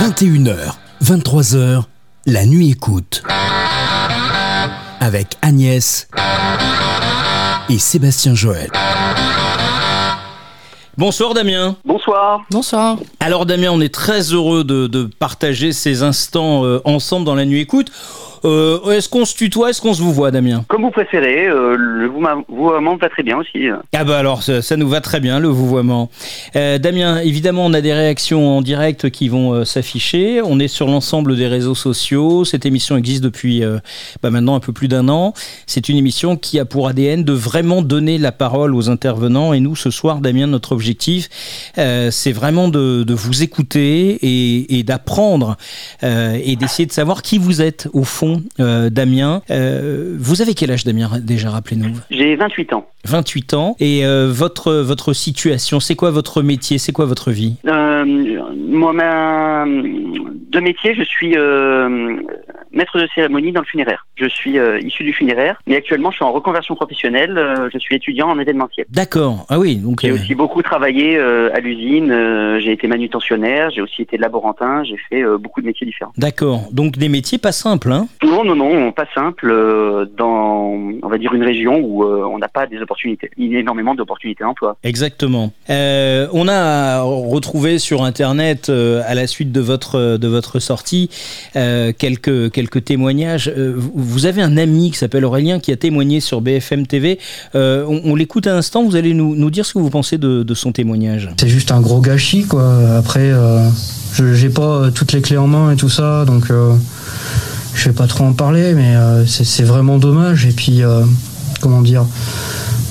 21h, 23h, la nuit écoute. Avec Agnès et Sébastien Joël. Bonsoir Damien. Bonsoir. Bonsoir. Alors Damien, on est très heureux de, de partager ces instants euh, ensemble dans la nuit écoute. Euh, est-ce qu'on se tutoie, est-ce qu'on se vous voit, Damien? Comme vous préférez, euh, le vouvoiement va très bien aussi. Ah bah alors, ça, ça nous va très bien, le vouvoiement. Euh, Damien, évidemment, on a des réactions en direct qui vont euh, s'afficher. On est sur l'ensemble des réseaux sociaux. Cette émission existe depuis euh, bah maintenant un peu plus d'un an. C'est une émission qui a pour ADN de vraiment donner la parole aux intervenants. Et nous, ce soir, Damien, notre objectif, euh, c'est vraiment de, de, vous écouter et, et d'apprendre et d'essayer de savoir qui vous êtes au fond euh, Damien. Euh, vous avez quel âge, Damien, déjà, rappelez-nous? J'ai 28 ans. 28 ans. Et euh, votre, votre situation, c'est quoi votre métier C'est quoi votre vie? Moi, ma... de métier, je suis maître de cérémonie dans le funéraire. Je suis euh, issu du funéraire, mais actuellement je suis en reconversion professionnelle. Euh, je suis étudiant en événementiel. D'accord. Ah oui. Donc j'ai euh... aussi beaucoup travaillé à l'usine. J'ai été manutentionnaire. J'ai aussi été laborantin. J'ai fait beaucoup de métiers différents. D'accord. Donc des métiers pas simples, hein? Non, non, non, pas simples. dans, on va dire une région où on n'a pas des opportunités, énormément d'opportunités d'emploi. Exactement. on a retrouvé sur internet à la suite de votre de votre sortie quelques quelques témoignages. Euh, vous avez un ami qui s'appelle Aurélien qui a témoigné sur BFM TV. Euh, on, l'écoute un instant. Vous allez nous, dire ce que vous pensez de, son témoignage. C'est juste un gros gâchis, quoi. Après, euh, je j'ai pas toutes les clés en main et tout ça, donc euh, je vais pas trop en parler, mais c'est vraiment dommage. Et puis, comment dire?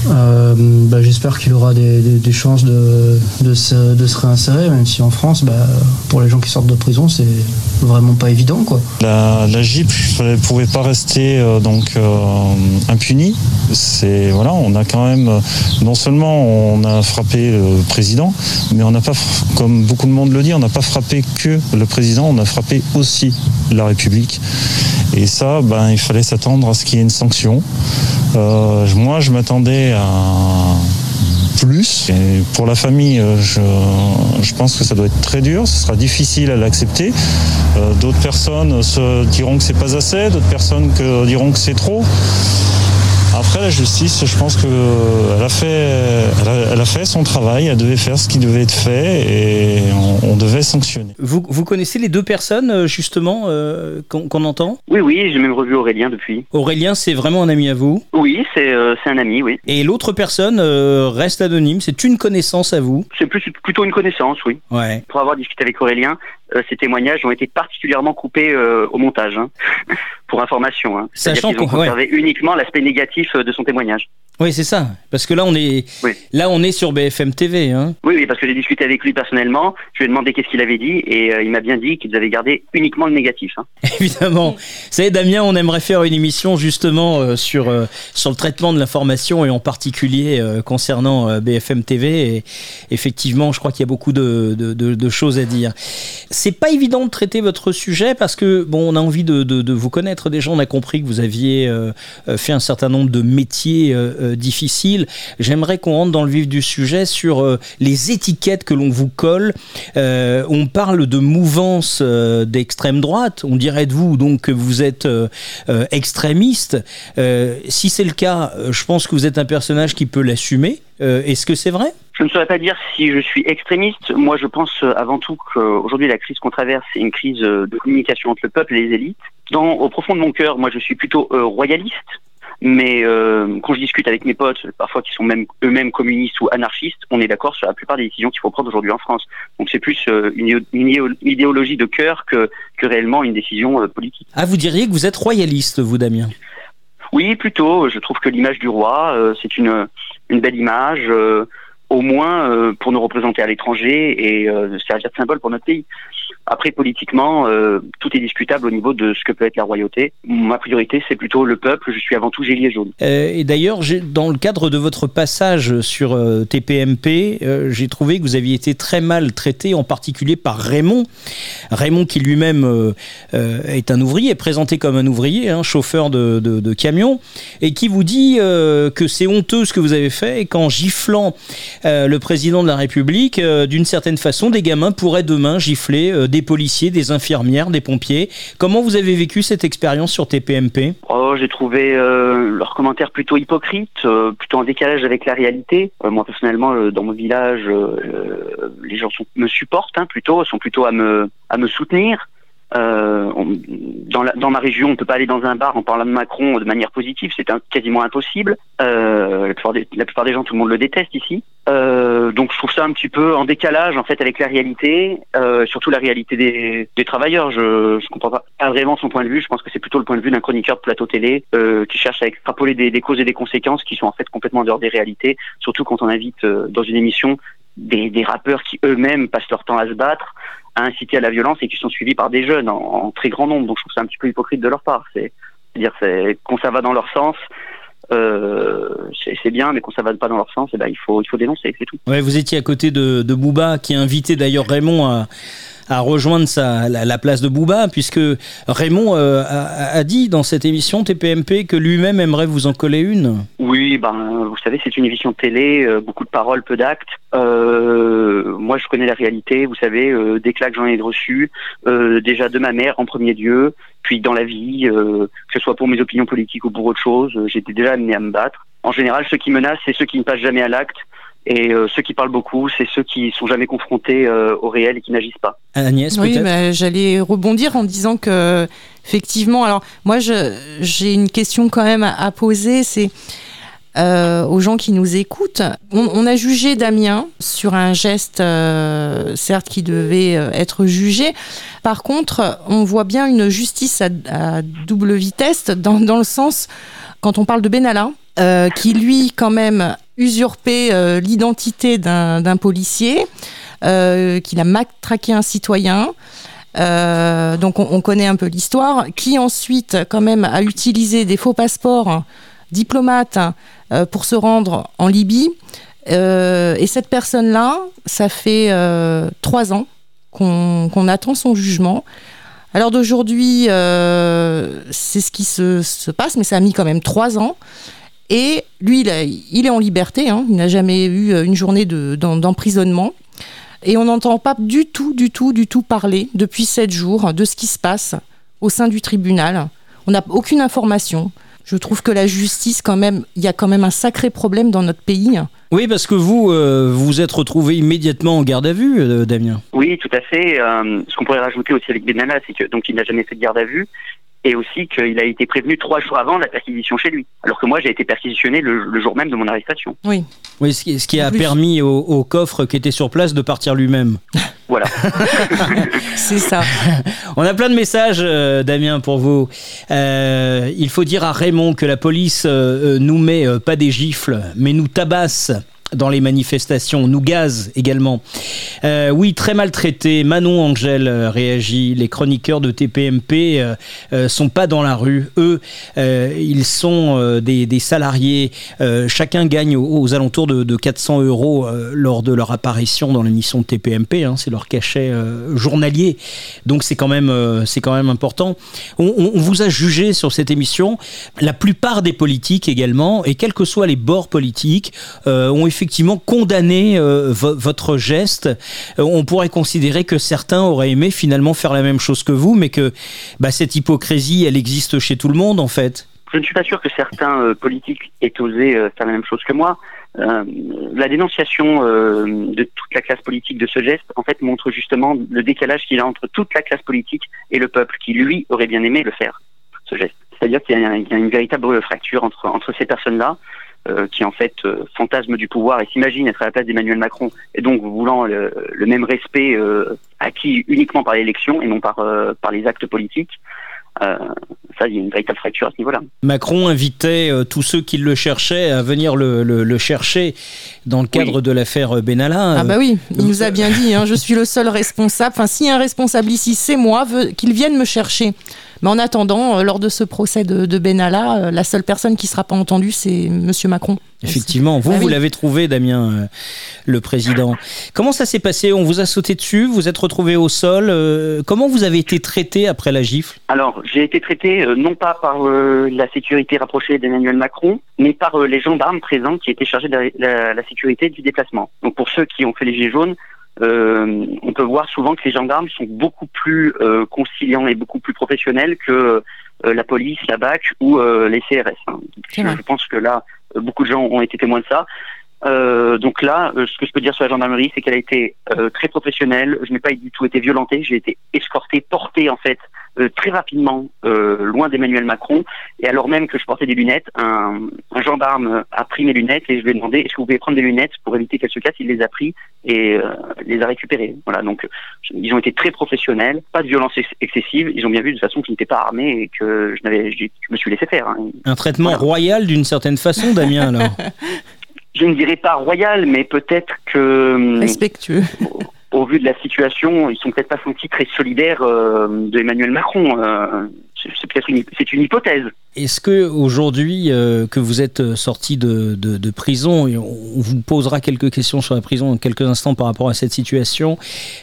Euh, bah, J'espère qu'il aura des, chances de, se, réinsérer, même si en France, bah, pour les gens qui sortent de prison, c'est vraiment pas évident. La, JIP ne pouvait pas rester euh, donc euh, impunie. Voilà, on a quand même non seulement on a frappé le président, mais on n'a pas, comme beaucoup de monde le dit, on n'a pas frappé que le président, on a frappé aussi la République. Et ça, ben, il fallait s'attendre à ce qu'il y ait une sanction. Moi, je m'attendais à plus. Et pour la famille, je, je, pense que ça doit être très dur. Ce sera difficile à l'accepter. Euh, d'autres personnes se diront que c'est pas assez, d'autres personnes que diront que c'est trop. Après, la justice, je pense qu'elle a, fait, elle a, elle a fait son travail, elle devait faire ce qui devait être fait et on, on devait sanctionner. Vous, vous, connaissez les deux personnes, justement, euh, qu'on qu entend? Oui, oui, j'ai même revu Aurélien depuis. Aurélien, c'est vraiment un ami à vous? Oui, c'est euh, un ami, oui. Et l'autre personne euh, reste anonyme, c'est une connaissance à vous? C'est plus, plutôt une connaissance, oui. Ouais. Pour avoir discuté avec Aurélien, euh, ces témoignages ont été particulièrement coupés euh, au montage, hein, pour information. Hein. Sachant qu'on conservé ouais. uniquement l'aspect négatif de son témoignage. Oui, c'est ça. Parce que là, on est, oui. là, on est sur BFM TV. Hein. Oui, oui, parce que j'ai discuté avec lui personnellement. Je lui ai demandé qu'est-ce qu'il avait dit et euh, il m'a bien dit qu'ils avaient gardé uniquement le négatif. Hein. Évidemment. Vous savez, Damien, on aimerait faire une émission justement euh, sur, euh, sur le traitement de l'information et en particulier euh, concernant BFM TV. Et effectivement, je crois qu'il y a beaucoup de, de, de, de, choses à dire. C'est pas évident de traiter votre sujet parce que, bon, on a envie de, vous connaître déjà. On a compris que vous aviez euh, fait un certain nombre de métiers euh, difficile. J'aimerais qu'on rentre dans le vif du sujet sur euh, les étiquettes que l'on vous colle. Euh, on parle de mouvance euh, d'extrême droite. On dirait de vous donc que vous êtes euh, extrémiste. si c'est le cas, je pense que vous êtes un personnage qui peut l'assumer. Est-ce que c'est vrai? Je ne saurais pas dire si je suis extrémiste. Moi, je pense avant tout qu'aujourd'hui, la crise qu'on traverse, c'est une crise de communication entre le peuple et les élites. Dans, au profond de mon cœur, moi, je suis plutôt royaliste mais euh, quand je discute avec mes potes, parfois qui sont même eux-mêmes communistes ou anarchistes, on est d'accord sur la plupart des décisions qu'il faut prendre aujourd'hui en France. Donc c'est plus euh, une, une, idéologie de cœur que, que réellement une décision euh, politique. Ah, vous diriez que vous êtes royaliste, vous, Damien? Oui, plutôt. Je trouve que l'image du roi, euh, c'est une, une belle image, euh, au moins pour nous représenter à l'étranger et servir de symbole pour notre pays. Après, politiquement, euh, tout est discutable au niveau de ce que peut être la royauté. Ma priorité, c'est plutôt le peuple. Je suis avant tout gélier jaune. Euh, et d'ailleurs, dans le cadre de votre passage sur euh, TPMP, j'ai trouvé que vous aviez été très mal traité, en particulier par Raymond. Raymond, qui lui-même est un ouvrier, présenté comme un ouvrier, hein, chauffeur de, de, de, camion, et qui vous dit que c'est honteux ce que vous avez fait et qu'en giflant le président de la République, d'une certaine façon, des gamins pourraient demain gifler des policiers, des infirmières, des pompiers. Comment vous avez vécu cette expérience sur TPMP Oh, j'ai trouvé euh, leurs commentaires plutôt hypocrites, euh, plutôt en décalage avec la réalité. Euh, moi personnellement, dans mon village, les gens me supportent hein, plutôt, sont plutôt à me soutenir. Euh, dans, la- dans ma région, on peut pas aller dans un bar en parlant de Macron de manière positive, c'est quasiment impossible. Euh, la, plupart des, la plupart des gens, tout le monde le déteste ici. Euh, donc je trouve ça un petit peu en décalage en fait avec la réalité, euh, surtout la réalité des, des travailleurs. Je, je comprends pas, vraiment son point de vue. Je pense que c'est plutôt le point de vue d'un chroniqueur de plateau télé euh, qui cherche à extrapoler des, des causes et des conséquences qui sont en fait complètement en dehors des réalités. Surtout quand on invite dans une émission des, des rappeurs qui eux-mêmes passent leur temps à se battre, à inciter à la violence et qui sont suivis par des jeunes en, très grand nombre. Donc je trouve ça un petit peu hypocrite de leur part. C'est c'est-à-dire c'est quand ça va dans leur sens, euh, c'est bien, mais quand ça va pas dans leur sens, eh ben, il faut il faut dénoncer, c'est tout. Ouais, vous étiez à côté de, de Booba, qui a invité d'ailleurs Raymond à, à rejoindre la, la place de Booba, puisque Raymond euh, a, dit dans cette émission TPMP que lui-même aimerait vous en coller une. Oui, ben vous savez, c'est une émission télé, euh, beaucoup de paroles, peu d'actes. Euh, moi, je connais la réalité. Vous savez, des claques j'en ai euh, déjà de ma mère en premier lieu, puis dans la vie, que ce soit pour mes opinions politiques ou pour autre chose, j'étais déjà amené à me battre. En général, ceux qui menacent, c'est ceux qui ne passent jamais à l'acte. Et euh, ceux qui parlent beaucoup, c'est ceux qui sont jamais confrontés euh, au réel et qui n'agissent pas. Agnès, Oui, bah, j'allais rebondir en disant que effectivement, alors moi j'ai une question quand même à, à poser, c'est euh, aux gens qui nous écoutent. On, on a jugé Damien sur un geste, euh, certes qui devait être jugé. Par contre, on voit bien une justice à, à double vitesse dans, dans le sens quand on parle de Benalla, euh, qui lui quand même usurpé euh, l'identité d'un policier, euh, qu'il a matraqué un citoyen. Euh, donc on, on connaît un peu l'histoire, qui ensuite quand même a utilisé des faux passeports diplomates euh, pour se rendre en Libye. Et cette personne-là, ça fait trois ans qu'on attend son jugement. Alors d'aujourd'hui, c'est ce qui se passe, mais ça a mis quand même trois ans. Et lui, il, a- il est en liberté, hein, il n'a jamais eu une journée de- d'emprisonnement. Et on n'entend pas du tout, du tout, du tout parler depuis sept jours de ce qui se passe au sein du tribunal. On n'a aucune information. Je trouve que la justice, quand même, il y a quand même un sacré problème dans notre pays. Oui, parce que vous, euh, vous vous êtes retrouvé immédiatement en garde à vue, euh, Damien. Oui, tout à fait. Euh, ce qu'on pourrait rajouter aussi avec Benalla, c'est que donc il n'a jamais fait de garde à vue et aussi qu'il a été prévenu trois jours avant de la perquisition chez lui. Alors que moi, j'ai été perquisitionné le, le jour même de mon arrestation. Oui. Oui, ce qui, ce qui En a plus. permis au, au coffre qui était sur place de partir lui-même. Voilà. C'est ça. On a plein de messages, euh, Damien, pour vous. Euh, il faut dire à Raymond que la police euh, euh, nous met euh, pas des gifles, mais nous tabasse dans les manifestations, nous gaze également. Euh, oui, très maltraité. Manon Angèle euh, réagit. Les chroniqueurs de TPMP euh, euh, sont pas dans la rue. Eux, ils sont des, salariés. Chacun gagne aux, alentours de, de 400 euros lors de leur apparition dans l'émission de TPMP. hein. c'est leur cachet journalier. Donc c'est quand même, quand même important. On, vous a jugé sur cette émission. La plupart des politiques également, et quels que soient les bords politiques, ont effectivement condamné euh, vo- votre geste. Euh, on pourrait considérer que certains auraient aimé finalement faire la même chose que vous, mais que bah, cette hypocrisie, elle existe chez tout le monde en fait. Je ne suis pas sûr que certains euh, politiques aient osé euh, faire la même chose que moi. Euh, la dénonciation euh, de toute la classe politique de ce geste, en fait, montre justement le décalage qu'il y a entre toute la classe politique et le peuple, qui lui aurait bien aimé le faire, ce geste. C'est-à-dire qu'il y, y a une véritable fracture entre, entre ces personnes-là, euh, qui en fait euh, fantasment du pouvoir et s'imaginent être à la place d'Emmanuel Macron, et donc voulant le, le même respect euh, acquis uniquement par l'élection et non par, euh, par les actes politiques. Euh, ça, il y a une véritable fracture à ce niveau-là. Macron invitait euh, tous ceux qui le cherchaient à venir le, le- le chercher dans le cadre Oui. de l'affaire Benalla. Ah bah oui, il nous a bien dit, hein, je suis le seul responsable. Enfin, s'il y a un responsable ici, c'est moi, qu'il vienne me chercher. Mais en attendant, euh, lors de ce procès de, de Benalla, euh, la seule personne qui ne sera pas entendue, c'est Monsieur Macron. Effectivement, vous, Ah vous l'avez trouvé, Damien, euh, le président. Comment ça s'est passé? On vous a sauté dessus, vous êtes retrouvé au sol. euh, comment vous avez été traité après la gifle? Alors, j'ai été traité euh, non pas par euh, la sécurité rapprochée d'Emmanuel Macron, mais par euh, les gendarmes présents qui étaient chargés de la, la- la sécurité du déplacement. Donc, pour ceux qui ont fait les gilets jaunes, euh, on peut voir souvent que les gendarmes sont beaucoup plus euh, conciliants et beaucoup plus professionnels que euh, la police, la BAC ou les CRS. Hein. Je, pense que là, beaucoup de gens ont été témoins de ça. donc là, ce que je peux dire sur la gendarmerie, c'est qu'elle a été très professionnelle. Je n'ai pas du tout été violentée. J'ai été escorté, porté en fait euh, très rapidement euh, loin d'Emmanuel Macron. Et alors même que je portais des lunettes, un, un, gendarme a pris mes lunettes et je lui ai demandé est-ce que vous pouvez prendre des lunettes pour éviter qu'elles se cassent? Il les a pris et euh, les a récupérées. Voilà, donc ils ont été très professionnels, pas de violence excessive. Ils ont bien vu de toute façon que je n'étais pas armé et que je, n'avais, je, me suis laissé faire. Hein. Un traitement royal d'une certaine façon, Damien, alors? Je ne dirais pas royal, mais peut-être que... Hum, Respectueux au vu de la situation, ils sont peut-être pas sentis très solidaires euh, de Emmanuel Macron. Euh, c'est peut-être une, c'est une hypothèse. Est-ce que aujourd'hui euh, que vous êtes sorti de, de, de, prison, et on vous posera quelques questions sur la prison dans quelques instants par rapport à cette situation,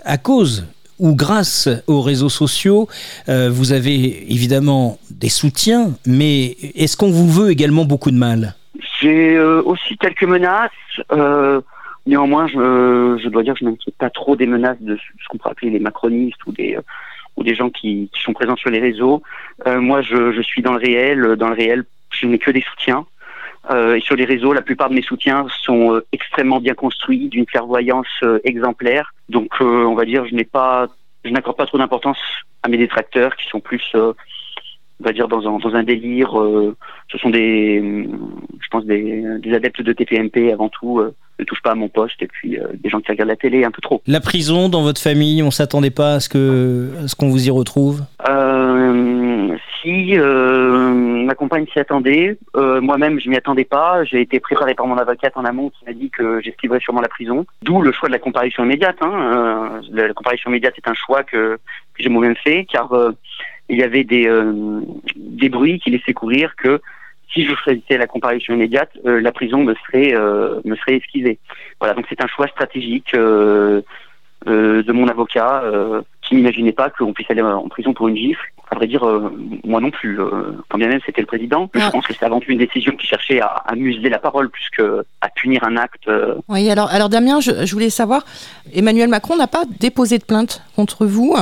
à cause ou grâce aux réseaux sociaux, euh, vous avez évidemment des soutiens, mais est-ce qu'on vous veut également beaucoup de mal? J'ai euh, aussi quelques menaces. Euh, Néanmoins, je, dois dire que je m'inquiète pas trop des menaces de ce qu'on pourrait appeler les macronistes ou des ou des gens qui, sont présents sur les réseaux. Euh, moi, je, suis dans le réel. Dans le réel, je n'ai que des soutiens. Euh, et sur les réseaux, la plupart de mes soutiens sont euh, extrêmement bien construits, d'une clairvoyance euh, exemplaire. Donc, euh, on va dire, je pas, je n'accorde pas trop d'importance à mes détracteurs qui sont plus on va dire dans un, dans un délire. Euh, ce sont des, je pense des, adeptes de TPMP avant tout. Euh, ne touche pas à mon poste et puis euh, des gens qui regardent la télé un peu trop. La prison dans votre famille, on s'attendait pas à ce que, à ce qu'on vous y retrouve? Euh, si ma compagne s'y attendait, moi-même je m'y attendais pas. J'ai été préparé par mon avocate en amont qui m'a dit que j'esquiverais sûrement la prison. D'où le choix de la comparution immédiate. Hein. la, comparution immédiate est un choix que, que j'ai moi-même fait car il y avait des, euh, des bruits qui laissaient courir que si je choisissais la comparution immédiate, euh, la prison me serait, euh, me serait esquivée. Voilà, donc c'est un choix stratégique de mon avocat qui n'imaginait pas qu'on puisse aller en prison pour une gifle. À vrai dire, moi non plus. quand bien même c'était le président, je pense que c'est avant tout une décision qui cherchait à, à museler la parole plus qu'à punir un acte. Oui, alors, alors Damien, je, je voulais savoir, Emmanuel Macron n'a pas déposé de plainte contre vous.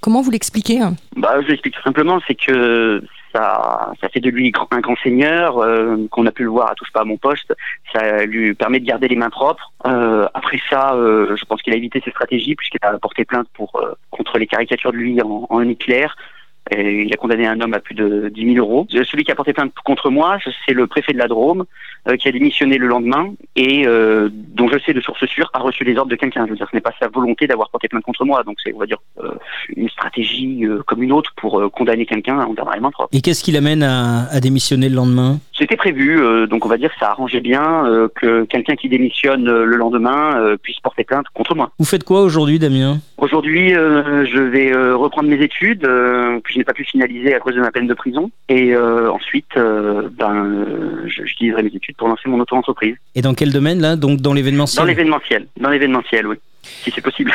Comment vous l'expliquez? Bah, Je l'explique tout simplement, c'est que ça, ça fait de lui un grand seigneur, euh, qu'on a pu le voir à Touche pas à mon poste, ça lui permet de garder les mains propres. Euh, après ça, euh, je pense qu'il a évité ses stratégies puisqu'il a porté plainte pour contre les caricatures de lui en, en éclair. Et il a condamné un homme à plus de 10 000 euros. Celui qui a porté plainte contre moi, c'est le préfet de la Drôme, euh, qui a démissionné le lendemain et euh, dont je sais de source sûre a reçu les ordres de quelqu'un. Je veux dire, ce n'est pas sa volonté d'avoir porté plainte contre moi. Donc c'est, on va dire, euh, une stratégie euh, comme une autre pour euh, condamner quelqu'un en gardant les mains propres. Et qu'est-ce qui l'amène à, à, démissionner le lendemain? C'était prévu. Euh, donc on va dire que ça arrangeait bien que quelqu'un qui démissionne le lendemain puisse porter plainte contre moi. Vous faites quoi aujourd'hui, Damien? Aujourd'hui, je vais reprendre mes études n'ai pas pu finaliser à cause de ma peine de prison. Et ensuite, ben, je, je mes études pour lancer mon auto-entreprise. Et dans quel domaine là? Donc dans l'événementiel Dans l'événementiel, dans l'événementiel, oui, si c'est possible.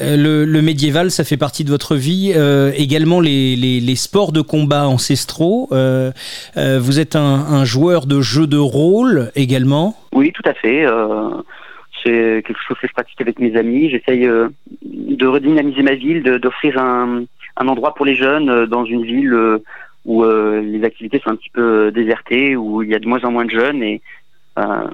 Euh, le, le, médiéval, ça fait partie de votre vie. Euh, également les, les, les, sports de combat ancestraux. Euh, euh vous êtes un, un, joueur de jeux de rôle également Oui, tout à fait. Euh, c'est quelque chose que je pratique avec mes amis. J'essaye de redynamiser ma ville, d'offrir un, un, endroit pour les jeunes dans une ville où les activités sont un petit peu désertées, où il y a de moins en moins de jeunes et euh,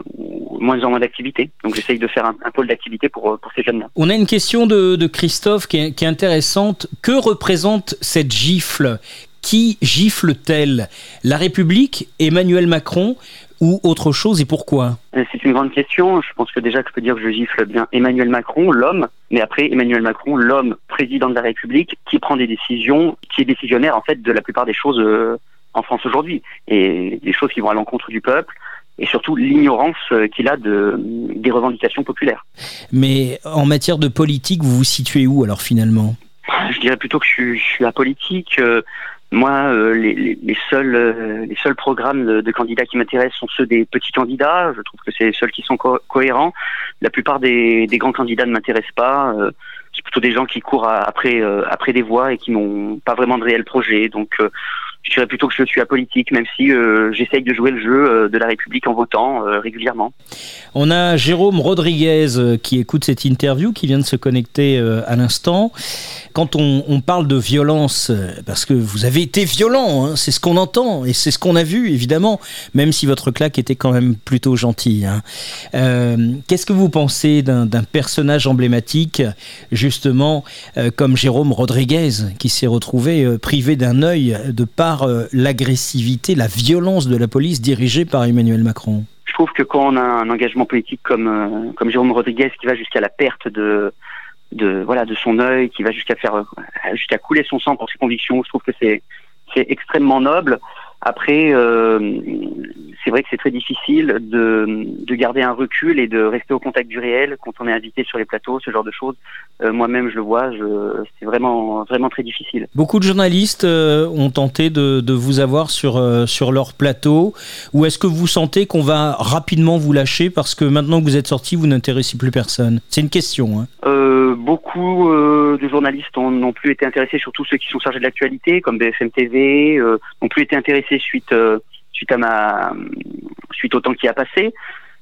moins en moins d'activités. Donc j'essaye de faire un, pôle d'activité pour, pour ces jeunes-là. On a une question de, de Christophe qui qui est intéressante. Que représente cette gifle? Qui gifle-t-elle? La République, Emmanuel Macron ou autre chose et pourquoi C'est une grande question. Je pense que déjà que je peux dire que je gifle bien Emmanuel Macron, l'homme, mais après Emmanuel Macron, l'homme président de la République, qui prend des décisions, qui est décisionnaire en fait de la plupart des choses euh, en France aujourd'hui et des choses qui vont à l'encontre du peuple et surtout l'ignorance euh, qu'il a de, des revendications populaires. Mais en matière de politique, vous vous situez où alors finalement? Je dirais plutôt que je suis, je suis apolitique. Moi, euh, les, les, les, seuls, euh, les seuls programmes de, candidats qui m'intéressent sont ceux des petits candidats. Je trouve que c'est les seuls qui sont co cohérents. La plupart des, grands candidats ne m'intéressent pas. Euh, c'est plutôt des gens qui courent après, après des voix et qui n'ont pas vraiment de réel projet. Donc, je dirais plutôt que je suis apolitique, même si euh, j'essaye de jouer le jeu euh, de la République en votant euh, régulièrement. On a Jérôme Rodriguez qui écoute cette interview, qui vient de se connecter à l'instant. Quand on, parle de violence, parce que vous avez été violent, hein, c'est ce qu'on entend et c'est ce qu'on a vu, évidemment, même si votre claque était quand même plutôt gentille. Hein. Qu'est-ce que vous pensez d'un personnage emblématique, justement, comme Jérôme Rodriguez, qui s'est retrouvé privé d'un œil de part euh, l'agressivité, la violence de la police dirigée par Emmanuel Macron Je trouve que quand on a un engagement politique comme, euh, comme Jérôme Rodriguez qui va jusqu'à la perte de, de, voilà, de son œil, qui va jusqu'à faire, euh, jusqu'à couler son sang pour ses convictions, je trouve que c'est, c'est extrêmement noble. Après, euh, c'est vrai que c'est très difficile de, de, garder un recul et de rester au contact du réel quand on est invité sur les plateaux, ce genre de choses. Euh, moi-même, je le vois, c'est vraiment, vraiment très difficile. Beaucoup de journalistes euh, ont tenté de, de, vous avoir sur, sur leur plateau. Ou est-ce que vous sentez qu'on va rapidement vous lâcher parce que maintenant que vous êtes sorti, vous n'intéressez plus personne? C'est une question. Hein. beaucoup de journalistes n'ont plus été intéressés, surtout ceux qui sont chargés de l'actualité, comme BFM TV, n'ont plus été intéressés suite euh, suite à ma suite au temps qui a passé.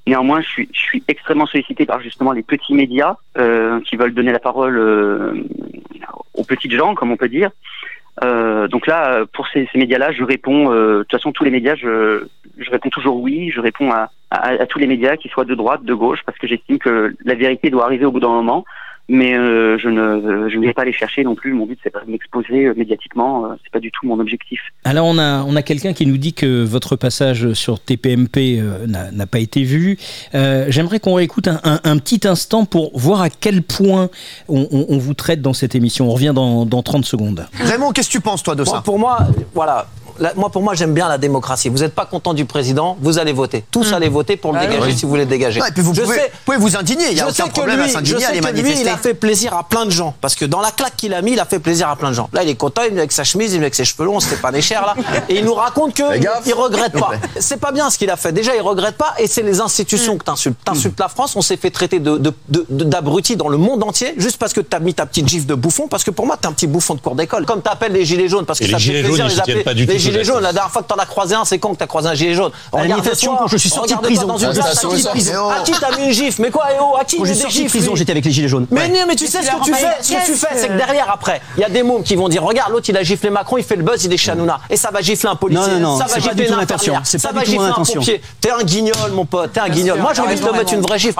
Néanmoins, je suis, extrêmement sollicité par justement les petits médias euh, qui veulent donner la parole euh, aux petites gens, comme on peut dire. donc là, pour ces, médias-là, je réponds. de toute façon, tous les médias, je, réponds toujours oui. Je réponds à, tous les médias, qu'ils soient de droite, de gauche, parce que j'estime que la vérité doit arriver au bout d'un moment mais euh, je ne je ne vais pas les chercher non plus. Mon but c'est pas de m'exposer euh, médiatiquement, euh, c'est pas du tout mon objectif. Alors on a on a quelqu'un qui nous dit que votre passage sur TPMP n'a pas été vu. J'aimerais qu'on réécoute un, un, petit instant pour voir à quel point on, on, vous traite dans cette émission. On revient dans, dans 30 secondes. Raymond, qu'est-ce que tu penses toi de ça? Pour moi, voilà, moi, pour moi, j'aime bien la démocratie. Vous n'êtes pas content du président, vous allez voter. Tous mmh. allez voter pour le ah dégager si vous voulez le dégager. et puis vous, pouvez, vous indigner. Il y a aucun problème à s'indigner, à les manifester. il a fait plaisir à plein de gens. Parce que dans la claque qu'il a mis, il a fait plaisir à plein de gens. Là, il est content, il est avec sa chemise, il est avec ses cheveux longs, c'était pas des chers là. Et il nous raconte qu'il il regrette pas. C'est pas bien ce qu'il a fait. Déjà, il regrette pas. Et c'est les institutions que t'insultes. T'insultes la France. On s'est fait traiter d'abrutis dans le monde entier juste parce que t'as mis ta petite gifle de bouffon. Parce que pour moi, t'es un petit bouffon de cours d'école. Comme t'appelles les gilets jaunes parce que ça fait plaisir les La dernière fois t'en as croisé un, c'est quand que t'as croisé un gilet jaune Manifestation quand je suis sorti de prison. Dans une À qui t'as mis une gifle Mais quoi, eh oh, à qui Quand je suis sorti de prison, j'étais avec les gilets jaunes. Mais non, mais tu sais ce que tu fais Ce que tu fais, c'est que derrière, après, il y a des mômes qui vont dire Regarde, l'autre, il a giflé Macron, il fait le buzz, il est chanouna. Et ça va gifler un policier. Non, non, ça va gifler une infirmière. Ça va gifler un pompier. T'es un guignol, mon pote, t'es un guignol. Moi, j'ai envie de te mettre une vraie gifle.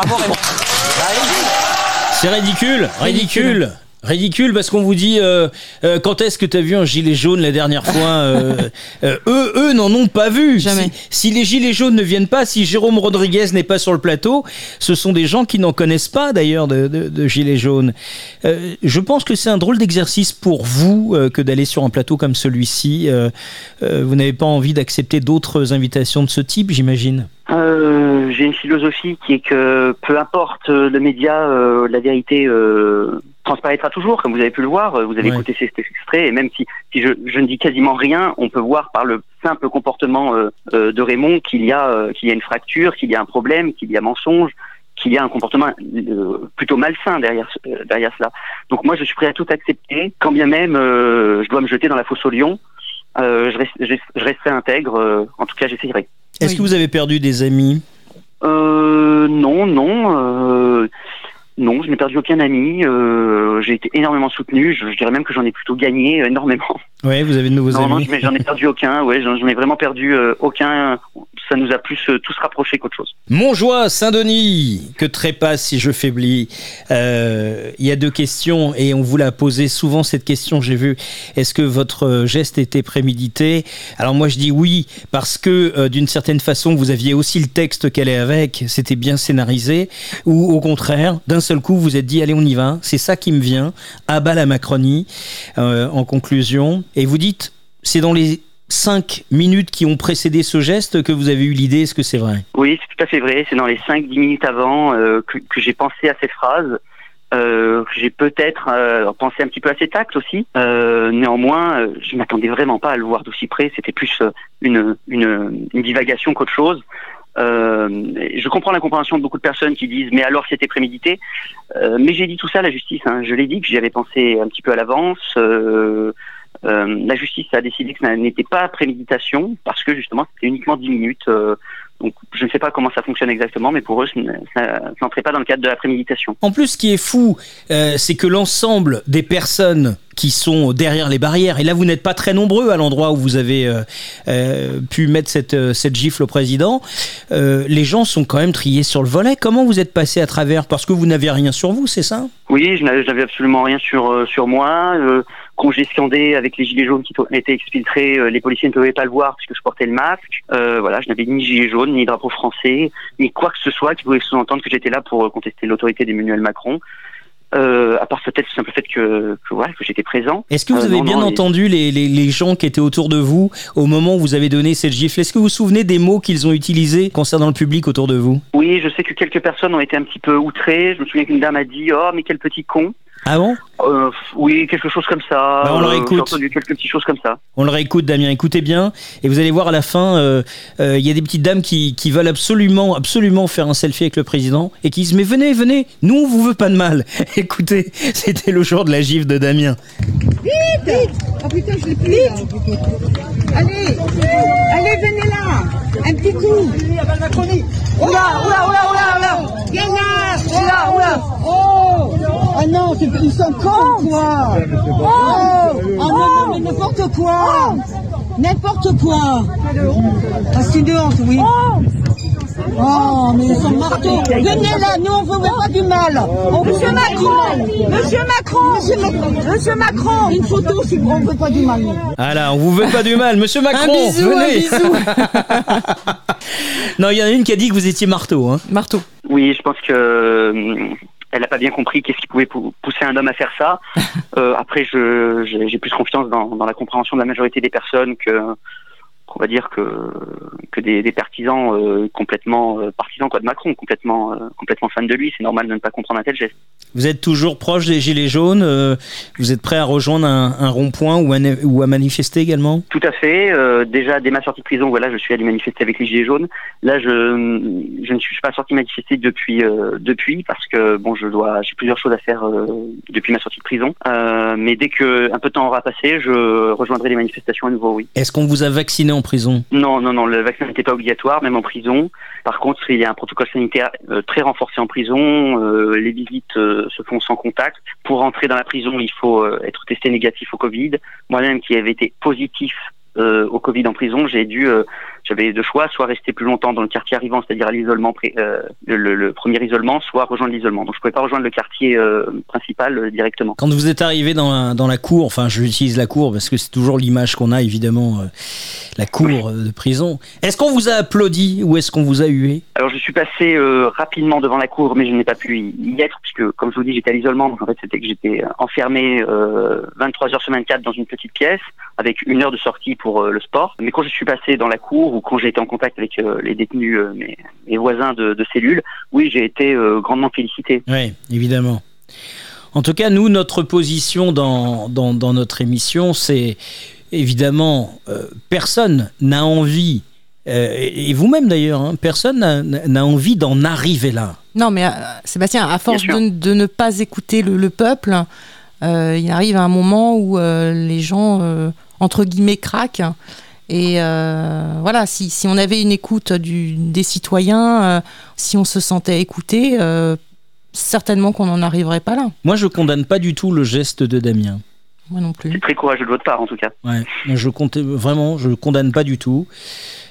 C'est ridicule, ridicule. Ridicule parce qu'on vous dit euh, euh, quand est-ce que tu as vu un gilet jaune la dernière fois euh, Eux, eux n'en ont pas vu. Jamais. Si, les gilets jaunes ne viennent pas, si Jérôme Rodriguez n'est pas sur le plateau, ce sont des gens qui n'en connaissent pas d'ailleurs de, de, gilets jaunes. je pense que c'est un drôle d'exercice pour vous que d'aller sur un plateau comme celui-ci. vous n'avez pas envie d'accepter d'autres invitations de ce type, j'imagine? J'ai une philosophie qui est que peu importe le média, la vérité transparaîtra toujours, comme vous avez pu le voir. Vous avez écouté cet extrait, et même si, si je, je, ne dis quasiment rien, on peut voir par le simple comportement euh, euh, de Raymond qu'il y a euh, qu'il y a une fracture, qu'il y a un problème, qu'il y a mensonge, qu'il y a un comportement plutôt malsain derrière derrière cela. Donc moi, je suis prêt à tout accepter, quand bien même je dois me jeter dans la fosse au lion. je, reste, je, resterai intègre. en tout cas, j'essayerai. Est-ce que vous avez perdu des amis? Non, non. Non, je n'ai perdu aucun ami. Euh, j'ai été énormément soutenu. Je, dirais même que j'en ai plutôt gagné énormément. Oui, vous avez de nouveaux amis. Non, j'en ai perdu aucun. Ouais, j'en ai vraiment perdu euh, aucun. Ça nous a plus euh, tous rapprochés qu'autre chose. Montjoie, Saint-Denis, que trépasse si je faiblis. Il y a deux questions et on vous l'a posé souvent cette question. J'ai vu. Est-ce que votre geste était prémédité? Alors moi je dis oui parce que d'une certaine façon vous aviez aussi le texte qu'elle est avec. C'était bien scénarisé ou au contraire d'un coup, vous êtes dit, allez, on y va, c'est ça qui me vient, à bas la Macronie, euh, en conclusion. Et vous dites, c'est dans les cinq minutes qui ont précédé ce geste que vous avez eu l'idée, est-ce que c'est vrai? Oui, c'est tout à fait vrai. C'est dans les cinq, dix minutes avant euh, que, j'ai pensé à cette phrase. Euh, j'ai peut-être pensé un petit peu à cet acte aussi. néanmoins, je m'attendais vraiment pas à le voir d'aussi près. C'était plus une, une divagation qu'autre chose. Euh, je comprends la compréhension de beaucoup de personnes qui disent mais alors c'était prémédité. Euh, mais j'ai dit tout ça à la justice. Hein. Je l'ai dit que j'y avais pensé un petit peu à l'avance. Euh, la justice a décidé que ça n'était pas préméditation parce que justement c'était uniquement 10 minutes. Donc je ne sais pas comment ça fonctionne exactement, mais pour eux, ça n'entrait pas dans le cadre de la préméditation. En plus, ce qui est fou, c'est que l'ensemble des personnes qui sont derrière les barrières. Et là, vous n'êtes pas très nombreux à l'endroit où vous avez euh, euh, pu mettre cette, euh, cette gifle au président. les gens sont quand même triés sur le volet. Comment vous êtes passé à travers? Parce que vous n'avez rien sur vous, c'est ça? Oui, je n'avais absolument rien sur, sur moi. Quand j'ai scandé avec les gilets jaunes qui étaient exfiltrés, les policiers ne pouvaient pas le voir puisque je portais le masque. voilà, je n'avais ni gilet jaune, ni drapeau français, ni quoi que ce soit qui pouvait sous-entendre que j'étais là pour contester l'autorité d'Emmanuel Macron. Euh, à part peut-être le simple fait que, que, que j'étais présent. Est-ce que vous euh, avez bien entendu les, les, les, gens qui étaient autour de vous au moment où vous avez donné cette gifle? Est-ce que vous vous souvenez des mots qu'ils ont utilisés concernant le public autour de vous? Oui, je sais que quelques personnes ont été un petit peu outrées. Je me souviens qu'une dame a dit Oh, mais quel petit con ah bon? Euh, Oui, quelque chose comme ça. Bah, on le euh, réécoute. entendu quelques petites choses comme ça. On le réécoute, Damien. Écoutez bien, et vous allez voir à la fin, euh, il y a des petites dames qui, qui, veulent absolument, absolument faire un selfie avec le président et qui disent mais venez, venez, nous on vous veut pas de mal. Écoutez, c'était le jour de la gifle de Damien. Vite, vite. Oh putain, je l'ai plus. Vite. Allez, allez, venez là. Un petit coup. Oula, oula, oula, oula, oula. Viens là. Oula, oula. Oh. Ah non, sont cons, quoi Oh, oh non, non, mais n'importe quoi N'importe quoi Ah, c'est une honte, oui Oh, mais ils sont marteaux Venez là, nous on vous veut pas du mal Monsieur Macron Monsieur Macron Monsieur Macron Une photo, si on veut pas du mal. Ah là, on vous veut pas du mal Monsieur Macron, un bisou, venez un bisou. Non, il y en a une qui a dit que vous étiez marteau. Hein. Marteau. Oui, je pense que elle n'a pas bien compris qu'est-ce qui pouvait pousser un homme à faire ça. Euh, après, j'ai plus confiance dans, dans, la compréhension de la majorité des personnes que on va dire que que des, des partisans euh, complètement euh, partisans quoi de Macron, complètement euh, complètement fans de lui. C'est normal de ne pas comprendre un tel geste. Vous êtes toujours proche des gilets jaunes. vous êtes prêt à rejoindre un, un rond-point ou, ou, à manifester également? Tout à fait. déjà dès ma sortie de prison, voilà, je suis allé manifester avec les gilets jaunes. Là, je je ne suis pas sorti manifester depuis depuis parce que bon, je dois j'ai plusieurs choses à faire depuis ma sortie de prison. mais dès que un peu de temps aura passé, je rejoindrai les manifestations à nouveau. Oui. Est-ce qu'on vous a vacciné en prison? Non, non, non, le vaccin n'était pas obligatoire, même en prison. Par contre, il y a un protocole sanitaire euh, très renforcé en prison. Euh, les visites euh, se font sans contact. Pour entrer dans la prison, il faut être testé négatif au Covid. Moi-même, qui avais été positif au Covid en prison, j'ai dû j'avais deux choix, soit rester plus longtemps dans le quartier arrivant, c'est-à-dire à, l'isolement, euh, le, premier isolement, soit rejoindre l'isolement. Donc je pouvais pas rejoindre le quartier euh, principal euh, directement. Quand vous êtes arrivé dans la, dans la cour, enfin j'utilise la cour parce que c'est toujours l'image qu'on a évidemment, la cour de prison. Est-ce qu'on vous a applaudi ou est-ce qu'on vous a hué? Alors je suis passé rapidement devant la cour, mais je n'ai pas pu y être puisque, comme je vous dis, j'étais à l'isolement. Donc en fait, c'était que j'étais enfermé 23 heures sur 24 dans une petite pièce avec une heure de sortie pour le sport. Mais quand je suis passé dans la cour quand j'ai été en contact avec euh, les détenus, euh, mes, voisins de, de cellules, oui, j'ai été euh, grandement félicité. Oui, évidemment. En tout cas, nous, notre position dans, dans, notre émission, c'est évidemment, personne n'a envie, et vous-même d'ailleurs, hein, personne n'a envie d'en arriver là. Non, mais Sébastien, à force de, de, ne pas écouter le, le peuple, il arrive à un moment où les gens, entre guillemets, craquent. Et euh, voilà, si, si, on avait une écoute du, des citoyens, euh, si on se sentait écouté, euh, certainement qu'on n'en arriverait pas là. Moi, je condamne pas du tout le geste de Damien. Moi non plus. C'est très courageux de votre part, en tout cas. Ouais, je compte, vraiment, je condamne pas du tout.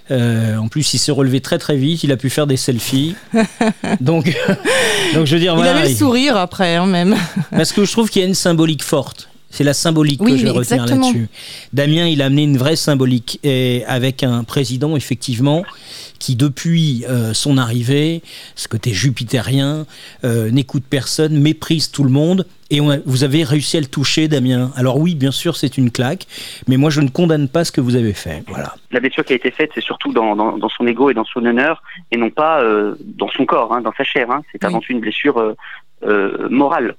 en plus, il s'est relevé très très vite. Il a pu faire des selfies. donc, donc je veux dire, il avait le sourire après, hein, même. parce que je trouve qu'il y a une symbolique forte. C'est la symbolique que je vais retenir là-dessus. Damien, il a amené une vraie symbolique et avec un président effectivement qui depuis euh, son arrivée, ce côté jupitérien, euh, n'écoute personne, méprise tout le monde. Et vous avez réussi à le toucher, Damien. Alors oui, bien sûr, c'est une claque, mais moi je ne condamne pas ce que vous avez fait. Voilà. La blessure qui a été faite, c'est surtout dans, son ego et dans son honneur, et non pas euh, dans son corps, hein, dans sa chair. Hein. C'est avant tout une blessure morale.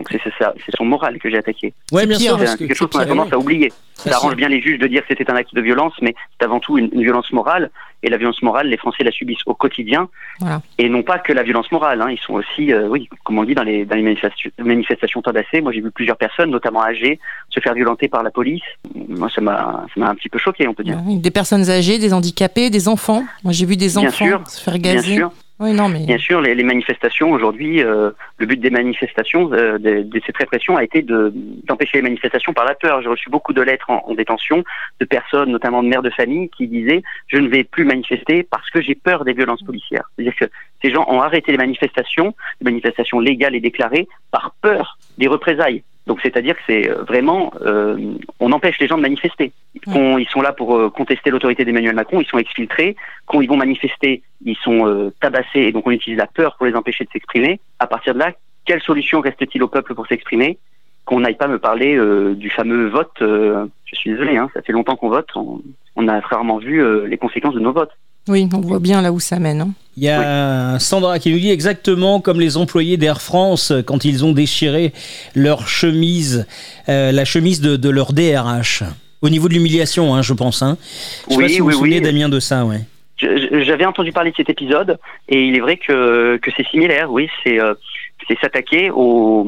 Donc c'est ça, c'est son moral que j'ai attaqué. Ouais, bien sûr. C'est quelque chose qu'on a tendance à oublier. Ça arrange bien les juges de dire que c'était un acte de violence, mais c'est avant tout une, violence morale. Et la violence morale, les Français la subissent au quotidien. Voilà. Et non pas que la violence morale. Hein. Ils sont aussi, euh, oui, comme on dit, dans les, dans les manifestations, manifestations tabassées. Moi, j'ai vu plusieurs personnes, notamment âgées, se faire violenter par la police. Moi, ça m'a un petit peu choqué, on peut dire. des personnes âgées, des handicapés, des enfants. Moi, j'ai vu des enfants se faire gazer. Bien sûr. Bien sûr, les, manifestations aujourd'hui, euh, le but des manifestations, euh, de, de, cette répression a été d'empêcher les manifestations par la peur. J'ai reçu beaucoup de lettres en, en, détention de personnes, notamment de mères de famille, qui disaient je ne vais plus manifester parce que j'ai peur des violences policières. C'est-à-dire que ces gens ont arrêté les manifestations, les manifestations légales et déclarées, par peur des représailles. Donc c'est-à-dire que c'est euh, vraiment, euh, on empêche les gens de manifester. Ils sont là pour euh, contester l'autorité d'Emmanuel Macron, ils sont exfiltrés. Quand ils vont manifester, ils sont tabassés et donc on utilise la peur pour les empêcher de s'exprimer. À partir de là, quelle solution reste-t-il au peuple pour s'exprimer? Qu'on n'aille pas me parler du fameux vote. je suis désolé, hein, ça fait longtemps qu'on vote. On, on a rarement vu les conséquences de nos votes. Oui, on voit bien là où ça mène. Hein. Il y a Sandra qui nous dit exactement comme les employés d'Air France quand ils ont déchiré leur chemise, euh, la chemise de, leur DRH. Au niveau de l'humiliation, hein, je pense. Hein. Je sais pas si vous vous souvenez, Damien, de ça. Ouais. J'avais entendu parler de cet épisode et il est vrai que, que c'est similaire, oui, c'est euh, s'attaquer au,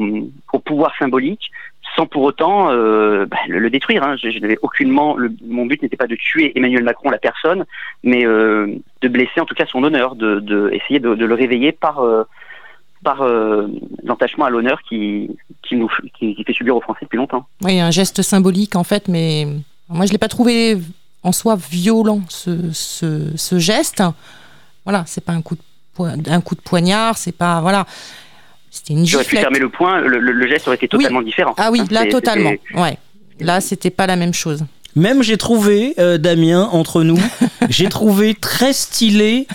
au pouvoir symbolique sans pour autant euh, bah, le, détruire. Hein. Je, n'avais aucunement. mon but n'était pas de tuer Emmanuel Macron, la personne, mais euh, de blesser en tout cas son honneur, de, de essayer de, le réveiller par euh, par euh, l'entachement à l'honneur qui qui nous qui, fait subir aux Français depuis longtemps. Oui, un geste symbolique en fait, mais moi je l'ai pas trouvé en soi violent ce, ce, ce geste. Voilà, c'est pas un coup de un coup de poignard, c'est pas voilà. C'était une J'aurais pu fermer le point, le, geste aurait été totalement différent. Ah oui, là totalement. Ouais. Là, c'était pas la même chose. Même j'ai trouvé, euh, Damien, entre nous, j'ai trouvé très stylé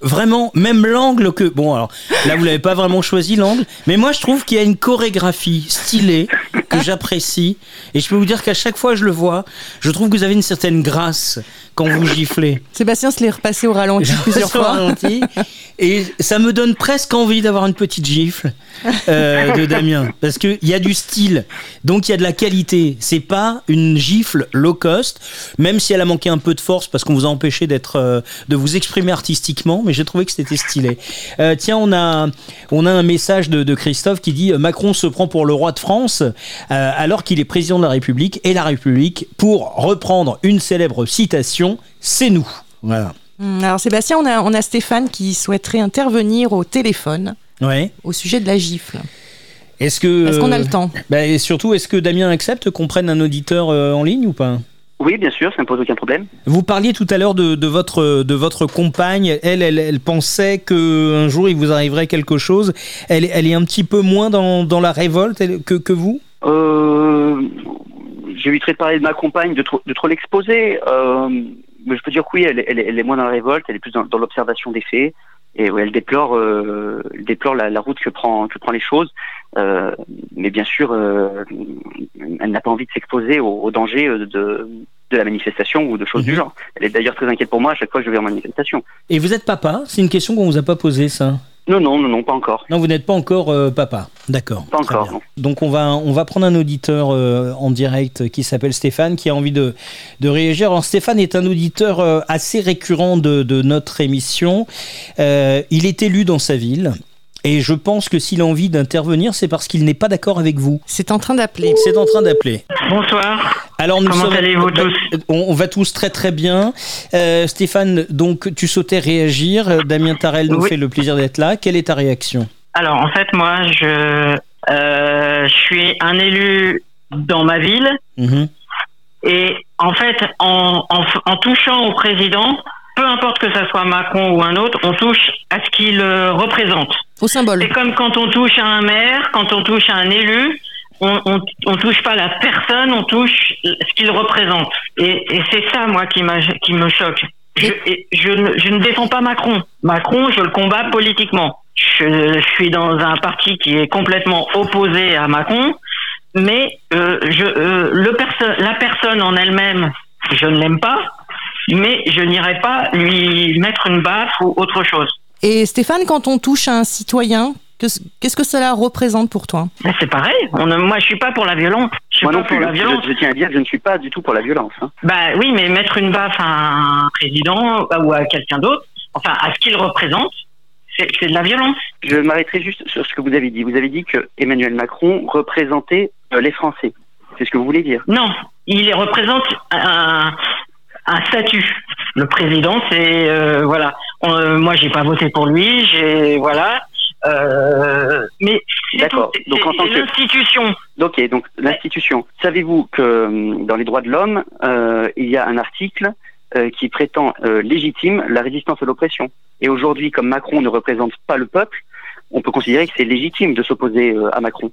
vraiment même l'angle que bon alors là vous l'avez pas vraiment choisi l'angle mais moi je trouve qu'il y a une chorégraphie stylée que j'apprécie. Et je peux vous dire qu'à chaque fois que je le vois. Je trouve que vous avez une certaine grâce quand vous giflez. Sébastien se l'est repassé au ralenti plusieurs fois. ralenti, et ça me donne presque envie d'avoir une petite gifle euh, de Damien. Parce qu'il y a du style. Donc il y a de la qualité. C'est pas une gifle low cost même si elle a manqué un peu de force parce qu'on vous a empêché d'être euh, de vous exprimer artistiquement mais j'ai trouvé que c'était stylé. Euh, tiens, on a, on a un message de, Christophe qui dit Macron se prend pour le roi de France euh, alors qu'il est président de la République et la République, pour reprendre une célèbre citation, c'est nous. Voilà. Hum, alors Sébastien, on a, on a Stéphane qui souhaiterait intervenir au téléphone ouais. au sujet de la gifle. Est-ce que est-ce qu'on a le temps? Bah, Et surtout, est-ce que Damien accepte qu'on prenne un auditeur euh, en ligne ou pas? Oui, bien sûr, ça ne pose aucun problème. Vous parliez tout à l'heure de, votre, de votre compagne. Elle, elle, elle pensait qu'un jour il vous arriverait quelque chose. Elle, elle est un petit peu moins dans, dans la révolte que, que vous? Euh, J'éviterai de parler de ma compagne, de trop, de trop l'exposer. Euh, mais je peux dire que oui, elle, elle, elle, est moins dans la révolte, elle est plus dans, dans l'observation des faits. Et ouais, elle déplore, euh, elle déplore la, la, route que prend, que prend les choses. Euh, mais bien sûr, euh, elle n'a pas envie de s'exposer aux au dangers de, de la manifestation ou de choses du mhm. genre. Elle est d'ailleurs très inquiète pour moi à chaque fois que je vais en manifestation. Et vous êtes papa? C'est une question qu'on vous a pas posée, ça non, non, non, non, pas encore. Non, vous n'êtes pas encore papa. D'accord. Pas encore. Donc on va, on va prendre un auditeur en direct qui s'appelle Stéphane, qui a envie de, de réagir. Alors Stéphane est un auditeur assez récurrent de, de notre émission. il est élu dans sa ville. Et je pense que s'il a envie d'intervenir, c'est parce qu'il n'est pas d'accord avec vous. C'est en train d'appeler. C'est en train d'appeler. Bonsoir. Alors nous Comment allez-vous tous on, va tous très très bien. Euh, Stéphane, donc tu sautais réagir. Damien Tarel nous fait le plaisir d'être là. Quelle est ta réaction Alors en fait, moi, je, euh, je suis un élu dans ma ville. Mhm. Et en fait, en, en, en touchant au président, peu importe que ça soit Macron ou un autre, on touche à ce qu'il euh, représente. Au symbole. C'est comme quand on touche à un maire, quand on touche à un élu, on, on, on touche pas la personne, on touche ce qu'il représente. Et, et c'est ça, moi, qui, qui me choque. Je, je, ne, je, ne, défends pas Macron. Macron, je le combats politiquement. Je, je, suis dans un parti qui est complètement opposé à Macron, mais euh, je, euh, le perso la personne en elle-même, je ne l'aime pas mais je n'irai pas lui mettre une baffe ou autre chose. Et Stéphane, quand on touche à un citoyen, Qu'est-ce que cela représente pour toi? C'est pareil. On, moi, je suis pas pour la violence. Je suis Moi pas non pour plus. la violence. Je, je tiens à dire que je ne suis pas du tout pour la violence. hein. Bah oui, mais mettre une baffe à un président ou à quelqu'un d'autre, enfin à ce qu'il représente, c'est c'est de la violence. Je m'arrêterai juste sur ce que vous avez dit. Vous avez dit que Emmanuel Macron représentait euh, les Français. C'est ce que vous voulez dire? Non, il représente un, un statut. Le président, c'est euh, voilà. On- euh, moi, j'ai pas voté pour lui. J'ai voilà. Euh, mais D'accord. Donc, en tant que- l'institution. Ok, donc l'institution. Savez-vous que hum, dans les droits de l'homme, euh, il y a un article euh, qui prétend euh, légitime la résistance à l'oppression Et aujourd'hui, comme Macron ne représente pas le peuple, on peut considérer que c'est légitime de s'opposer euh, à Macron.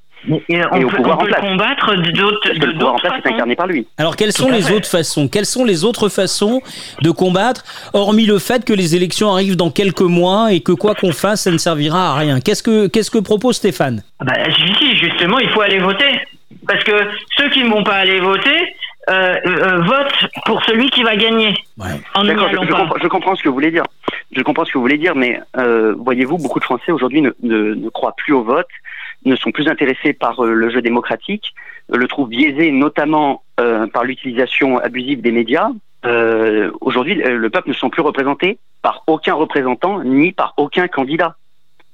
Et on Et au peut, pouvoir on en peut le place. combattre d'autres Parce que le de pouvoir en d'autres place est incarné par lui. Alors quelles sont les fait. autres façons? Quelles sont les autres façons de combattre, hormis le fait que les élections arrivent dans quelques mois et que quoi qu'on fasse, ça ne servira à rien? Qu'est-ce que qu'est-ce que propose Stéphane? Ah Bah, je dis justement, il faut aller voter. Parce que ceux qui ne vont pas aller voter euh, euh, votent pour celui qui va gagner. En je, je comprends, je comprends ce que vous voulez dire. Je comprends ce que vous voulez dire, mais euh, voyez-vous, beaucoup de Français aujourd'hui ne, ne, ne croient plus au vote, ne sont plus intéressés par euh, le jeu démocratique, le trouvent biaisé notamment euh, par l'utilisation abusive des médias. Euh, aujourd'hui, euh, le peuple ne sont plus représentés par aucun représentant ni par aucun candidat.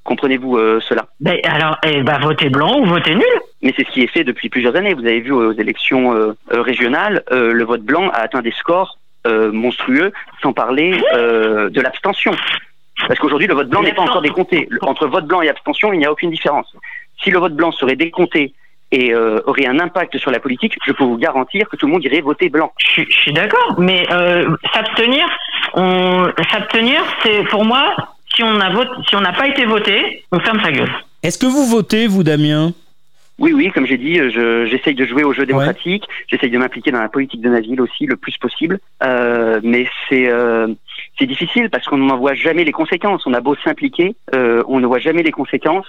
Comprenez-vous euh, cela? Ben, alors, eh ben, votez blanc ou votez nul. Mais c'est ce qui est fait depuis plusieurs années. Vous avez vu aux élections euh, euh, régionales, euh, le vote blanc a atteint des scores euh, monstrueux, sans parler euh, de l'abstention. Parce qu'aujourd'hui, le vote blanc n'est pas encore décompté. Entre vote blanc et abstention, il n'y a aucune différence. Si le vote blanc serait décompté et euh, aurait un impact sur la politique, je peux vous garantir que tout le monde irait voter blanc. Je, suis- je suis d'accord, mais euh, s'abstenir, on s'abstenir, c'est pour moi, si on a voté, si on n'a pas été voté, on ferme sa gueule. Est-ce que vous votez, vous, Damien? Oui, oui, comme j'ai dit, je- j'essaye de jouer au jeu démocratique, j'essaye de m'impliquer dans la politique de ma ville aussi le plus possible, Euh, mais c'est euh, c'est difficile parce qu'on n'en voit jamais les conséquences. On a beau s'impliquer, euh, on ne voit jamais les conséquences.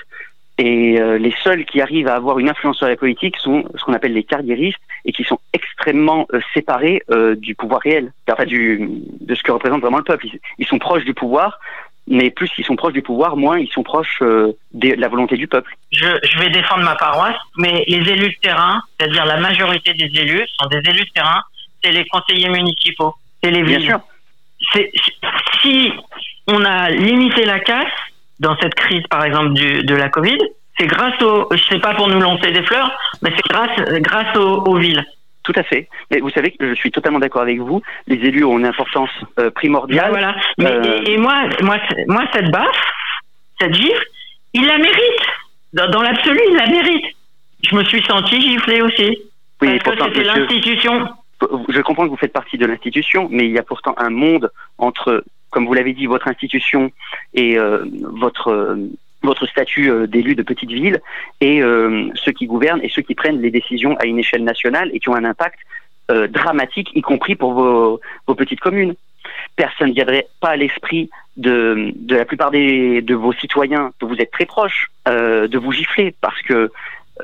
Et euh, les seuls qui arrivent à avoir une influence sur la politique sont ce qu'on appelle les carriéristes et qui sont extrêmement euh, séparés euh, du pouvoir réel, enfin du, de ce que représente vraiment le peuple. Ils, ils sont proches du pouvoir, mais plus ils sont proches du pouvoir, moins ils sont proches euh, de la volonté du peuple. Je, je vais défendre ma paroisse, mais les élus de terrain, c'est-à-dire la majorité des élus, sont des élus de terrain, c'est les conseillers municipaux, c'est les Bien villes. sûr. C'est- si on a limité la casse dans cette crise, par exemple, du, de la Covid, c'est grâce au, je sais pas pour nous lancer des fleurs, mais c'est grâce, grâce aux, aux villes. Tout à fait. Mais vous savez que je suis totalement d'accord avec vous. Les élus ont une importance euh, primordiale. Voilà. Mais, Euh, et, et moi, moi, moi, cette baffe, cette gifle, il la mérite. Dans, dans l'absolu, il la mérite. Je me suis senti giflé aussi. Oui, parce pourtant, que c'était l'institution. je comprends que vous faites partie de l'institution, mais il y a pourtant un monde entre, comme vous l'avez dit, votre institution et euh, votre votre statut euh, d'élu de petite ville et euh, ceux qui gouvernent et ceux qui prennent les décisions à une échelle nationale et qui ont un impact euh, dramatique, y compris pour vos, petites communes. Personne ne viendrait pas à l'esprit de, la plupart des, de vos citoyens, que vous êtes très proches, de vous gifler parce que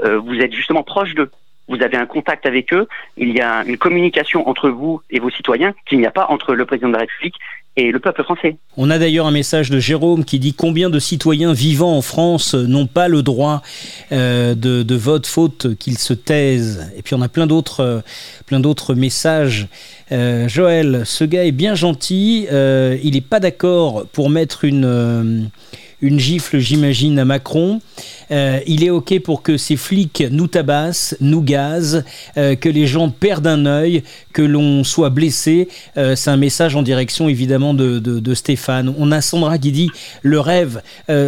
vous êtes justement proche d'eux. Vous avez un contact avec eux, il y a une communication entre vous et vos citoyens qu'il n'y a pas entre le président de la République et le peuple français. On a d'ailleurs un message de Jérôme qui dit combien de citoyens vivant en France n'ont pas le droit euh, de, vote faute qu'ils se taisent. Et puis on a plein d'autres, euh, plein d'autres messages. Euh, Joël, ce gars est bien gentil. il n'est pas d'accord pour mettre une une gifle, j'imagine, à Macron. Euh, il est OK pour que ces flics nous tabassent, nous gazent, euh, que les gens perdent un œil, que l'on soit blessé. Euh, c'est un message en direction, évidemment, de, Stéphane. On a Sandra qui dit Le rêve,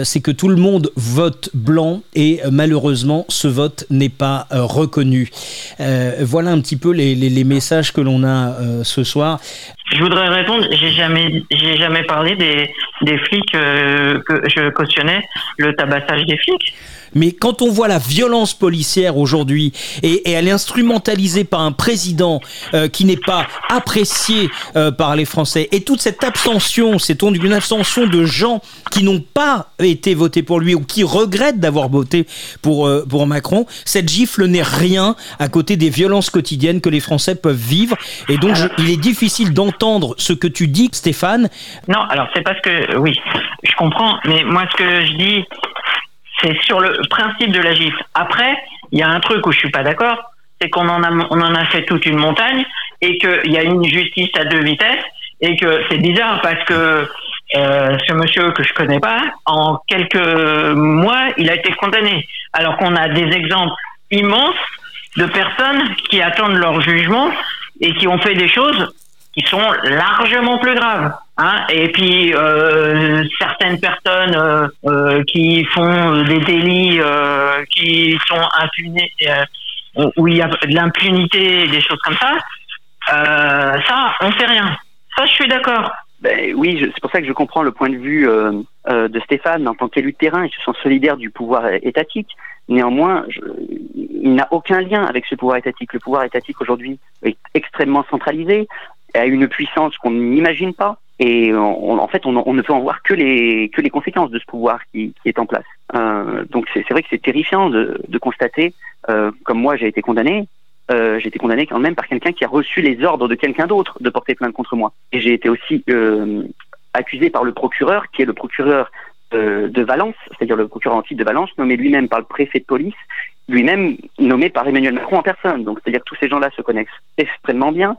c'est que tout le monde vote blanc et malheureusement, ce vote n'est pas reconnu. Voilà un petit peu les, messages que l'on a ce soir. Je voudrais répondre. J'ai jamais, j'ai jamais parlé des, des flics euh, que je cautionnais le tabassage des flics. Mais quand on voit la violence policière aujourd'hui et, et elle est instrumentalisée par un président euh, qui n'est pas apprécié euh, par les Français et toute cette abstention, c'est donc une abstention de gens qui n'ont pas été votés pour lui ou qui regrettent d'avoir voté pour, euh, pour Macron, cette gifle n'est rien à côté des violences quotidiennes que les Français peuvent vivre. Et donc je- il est difficile d'entendre ce que tu dis, Stéphane. Non, alors c'est parce que oui, je comprends, mais moi ce que je dis, c'est sur le principe de la gifle. Après, il y a un truc où je suis pas d'accord, c'est qu'on en a, on en a fait toute une montagne et qu'il y a une justice à deux vitesses et que c'est bizarre parce que euh, ce monsieur que je connais pas, en quelques mois, il a été condamné. Alors qu'on a des exemples immenses de personnes qui attendent leur jugement et qui ont fait des choses qui sont largement plus graves. Hein et puis euh, certaines personnes euh, euh, qui font des délits qui sont impunis, où il y a de l'impunité, des choses comme ça, ça, on fait rien. Ça, je suis d'accord. Ben, oui, c'est pour ça que je comprends le point de vue de Stéphane en tant qu'élu de terrain. Ils se sont solidaires du pouvoir étatique. Néanmoins, il n'a aucun lien avec ce pouvoir étatique. Le pouvoir étatique aujourd'hui est extrêmement centralisé, a une puissance qu'on n'imagine pas. Et en fait, on, ne peut en voir que les que les conséquences de ce pouvoir qui, est en place. Euh, donc c'est vrai que c'est terrifiant de, de constater, euh, comme moi j'ai été condamné, euh, j'ai été condamné quand même par quelqu'un qui a reçu les ordres de quelqu'un d'autre de porter plainte contre moi. Et j'ai été aussi accusé par le procureur, qui est le procureur de Valence, c'est-à-dire le procureur en de Valence, nommé lui-même par le préfet de police, lui-même nommé par Emmanuel Macron en personne. Donc c'est-à-dire que tous ces gens-là se connaissent extrêmement bien,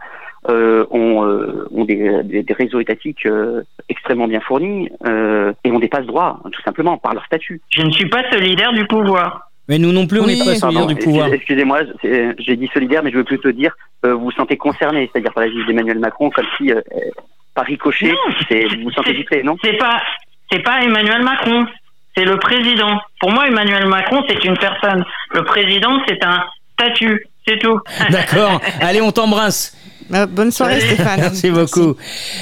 euh, ont, euh, ont des, des- des réseaux étatiques euh, extrêmement bien fournis euh, et ont des passe droits, tout simplement, par leur statut. Je ne suis pas solidaire du pouvoir. Mais nous non plus, on n'est pas solidaires Pardon, du pouvoir. excusez- Excusez-moi, j'ai dit solidaire, mais je veux plutôt dire euh, vous vous sentez concerné, c'est-à-dire par la vie d'Emmanuel Macron, comme si euh, par ricochet, vous vous sentez visé, non? C'est pas, c'est pas Emmanuel Macron, c'est le président. Pour moi, Emmanuel Macron, c'est une personne. Le président, c'est un statut, c'est tout. D'accord. Allez, on t'embrasse. Euh, bonne soirée, Stéphane. Merci beaucoup.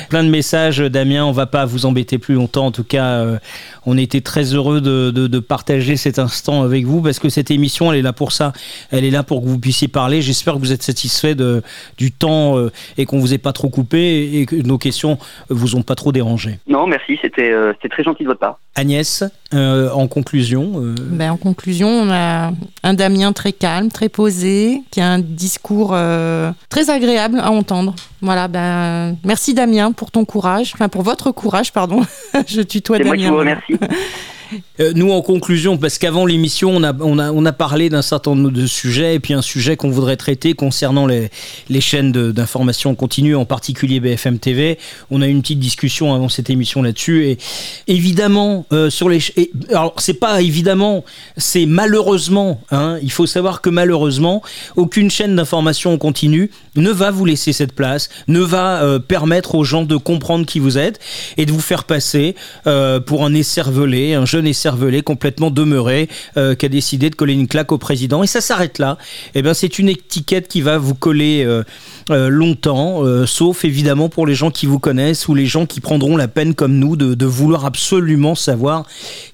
Plein de messages, Damien. On va pas vous embêter plus longtemps. En tout cas, euh, on était très heureux de, de- de partager cet instant avec vous parce que cette émission, elle est là pour ça. Elle est là pour que vous puissiez parler. J'espère que vous êtes satisfait de, du temps euh, et qu'on vous ait pas trop coupé et que nos questions vous ont pas trop dérangé. Non, merci, c'était euh, c'était très gentil de votre part. Agnès, euh, en conclusion. euh, Ben, en conclusion, on a un Damien très calme, très posé, qui a un discours euh, très agréable à entendre. Voilà, ben, merci Damien pour ton courage, enfin pour votre courage, pardon. Je tutoie C'est moi Damien. qui vous remercie. Euh, nous, en conclusion, parce qu'avant l'émission, on a, on, a, on a parlé d'un certain nombre de sujets, et puis un sujet qu'on voudrait traiter concernant les, les chaînes d'information continue, en particulier BFM TV. On a eu une petite discussion avant cette émission là-dessus, et évidemment, euh, sur les. alors, c'est pas évidemment, c'est malheureusement, hein, il faut savoir que malheureusement, aucune chaîne d'information en continu ne va vous laisser cette place, ne va euh, permettre aux gens de comprendre qui vous êtes et de vous faire passer pour un écervelé, un jeune écervelé complètement demeuré euh, qui a décidé de coller une claque au président. Et ça s'arrête là. Et ben, c'est une étiquette qui va vous coller euh, euh, longtemps, euh, sauf évidemment pour les gens qui vous connaissent ou les gens qui prendront la peine comme nous de vouloir absolument savoir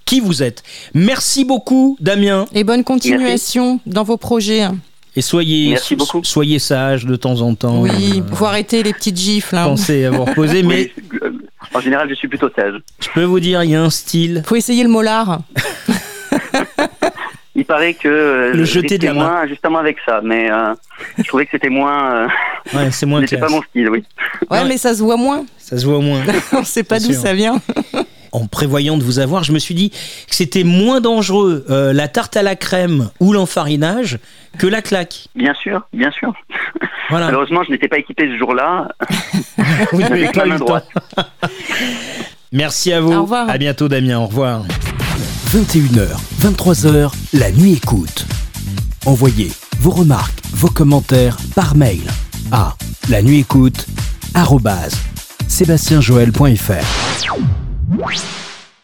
qui vous êtes. Merci beaucoup, Damien. Et bonne continuation dans vos projets. Et soyez, Merci beaucoup. soyez sage de temps en temps. Oui, Euh, faut arrêter les petites gifles. hein. pensez à vous reposer, mais Oui, en général, je suis plutôt sage. je peux vous dire, il y a un style. Faut essayer le molar. Il paraît que euh, Le je jeter de la main. moins justement avec ça, mais euh, je trouvais que c'était moins. euh, Ouais, c'est moins C'était pas mon style, oui. Ouais, mais ça se voit moins. Ça se voit moins. On sait pas d'où ça vient. En prévoyant de vous avoir, je me suis dit que c'était moins dangereux euh, la tarte à la crème ou l'enfarinage que la claque. Bien sûr, bien sûr. Voilà. Malheureusement, je n'étais pas équipé ce jour-là. Vous n'avez pas eu temps. Merci à vous. Au revoir. À bientôt, Damien. Au revoir. 21h, 23h, la nuit écoute. Envoyez vos remarques, vos commentaires par mail à la nuit écoute arobase sébastienjoël.fr.